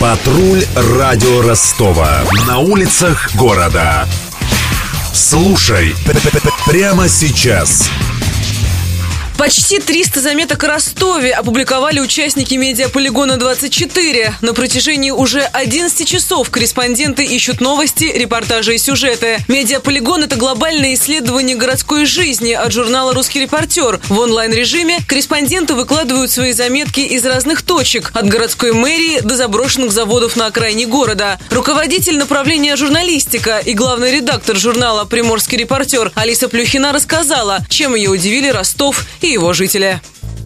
Патруль радио Ростова. На улицах города. Слушай прямо сейчас. Почти 300 заметок о Ростове опубликовали участники медиаполигона 24. На протяжении уже 11 часов корреспонденты ищут новости, репортажи и сюжеты. Медиаполигон – это глобальное исследование городской жизни от журнала «Русский репортер». В онлайн-режиме корреспонденты выкладывают свои заметки из разных точек – от городской мэрии до заброшенных заводов на окраине города. Руководитель направления журналистика и главный редактор журнала «Приморский репортер» Алиса Плюхина рассказала, чем ее удивили Ростов и его жители.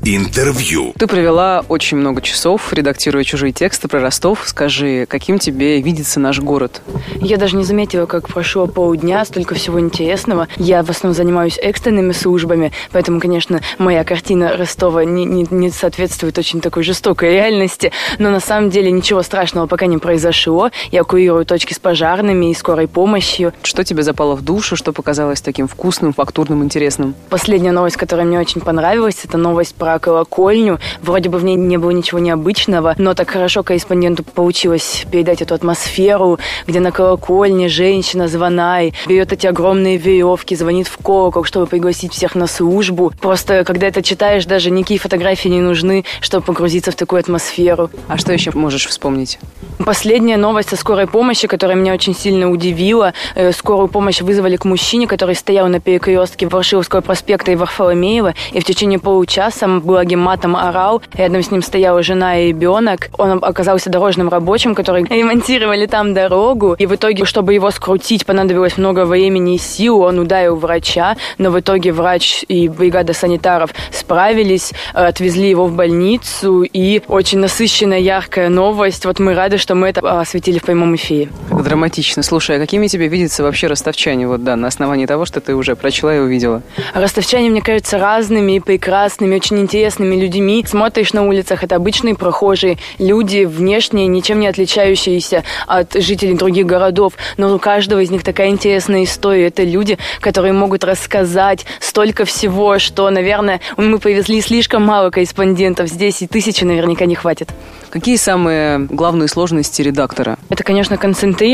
Интервью. Ты провела очень много часов, редактируя чужие тексты про Ростов. Скажи, каким тебе видится наш город? Я даже не заметила, как прошло полдня, столько всего интересного. Я в основном занимаюсь экстренными службами, поэтому, конечно, моя картина Ростова не, не, не соответствует очень такой жестокой реальности. Но на самом деле ничего страшного пока не произошло. Я курирую точки с пожарными и скорой помощью. Что тебе запало в душу, что показалось таким вкусным, фактурным, интересным? Последняя новость, которая мне очень понравилась, это новость про колокольню. Вроде бы в ней не было ничего необычного, но так хорошо корреспонденту получилось передать эту атмосферу, где на колокольне женщина звонай, берет эти огромные веревки, звонит в колокол, чтобы пригласить всех на службу. Просто, когда это читаешь, даже никакие фотографии не нужны, чтобы погрузиться в такую атмосферу. А что еще можешь вспомнить? Последняя новость о скорой помощи, которая меня очень сильно удивила. Э, скорую помощь вызвали к мужчине, который стоял на перекрестке Ворошиловского проспекта и Варфоломеева, и в течение получаса благим матом орал. Рядом с ним стояла жена и ребенок. Он оказался дорожным рабочим, который ремонтировали там дорогу. И в итоге, чтобы его скрутить, понадобилось много времени и сил. Он ударил врача, но в итоге врач и бригада санитаров справились, отвезли его в больницу. И очень насыщенная, яркая новость. Вот мы рады, что мы это осветили в прямом эфире. Драматично. Слушай, а какими тебе видятся вообще ростовчане? Вот да, на основании того, что ты уже прочла и увидела. Ростовчане, мне кажется, разными и прекрасными, очень интересными людьми. Смотришь на улицах, это обычные прохожие, люди внешне ничем не отличающиеся от жителей других городов. Но у каждого из них такая интересная история. Это люди, которые могут рассказать столько всего, что, наверное, мы повезли слишком мало корреспондентов здесь, и тысячи наверняка не хватит. Какие самые главные сложности редактора? Это, конечно,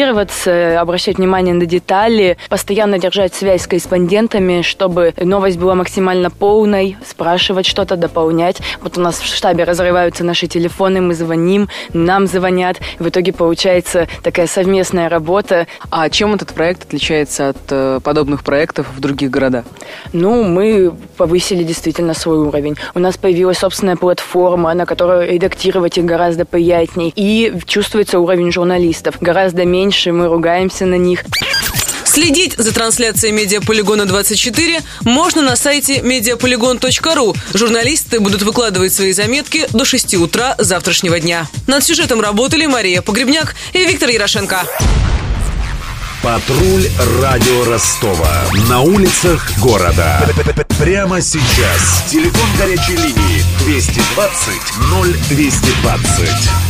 концентрироваться, обращать внимание на детали, постоянно держать связь с корреспондентами, чтобы новость была максимально полной, спрашивать что-то, дополнять. Вот у нас в штабе разрываются наши телефоны, мы звоним, нам звонят. В итоге получается такая совместная работа. А чем этот проект отличается от э, подобных проектов в других городах? Ну, мы повысили действительно свой уровень. У нас появилась собственная платформа, на которой редактировать их гораздо приятней. И чувствуется уровень журналистов. Гораздо меньше мы ругаемся на них. Следить за трансляцией Медиаполигона 24 можно на сайте mediapolygon.ru. Журналисты будут выкладывать свои заметки до 6 утра завтрашнего дня. Над сюжетом работали Мария Погребняк и Виктор Ярошенко. Патруль радио Ростова. На улицах города. Прямо сейчас. Телефон горячей линии 220 0220.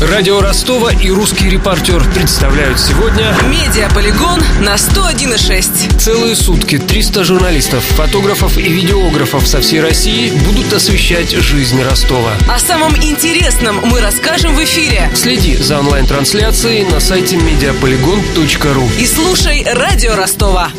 Радио Ростова и русский репортер представляют сегодня Медиаполигон на 101,6. Целые сутки 300 журналистов, фотографов и видеографов со всей России будут освещать жизнь Ростова. О самом интересном мы расскажем в эфире. Следи за онлайн-трансляцией на сайте mediapolygon.ru И слушай Радио Ростова.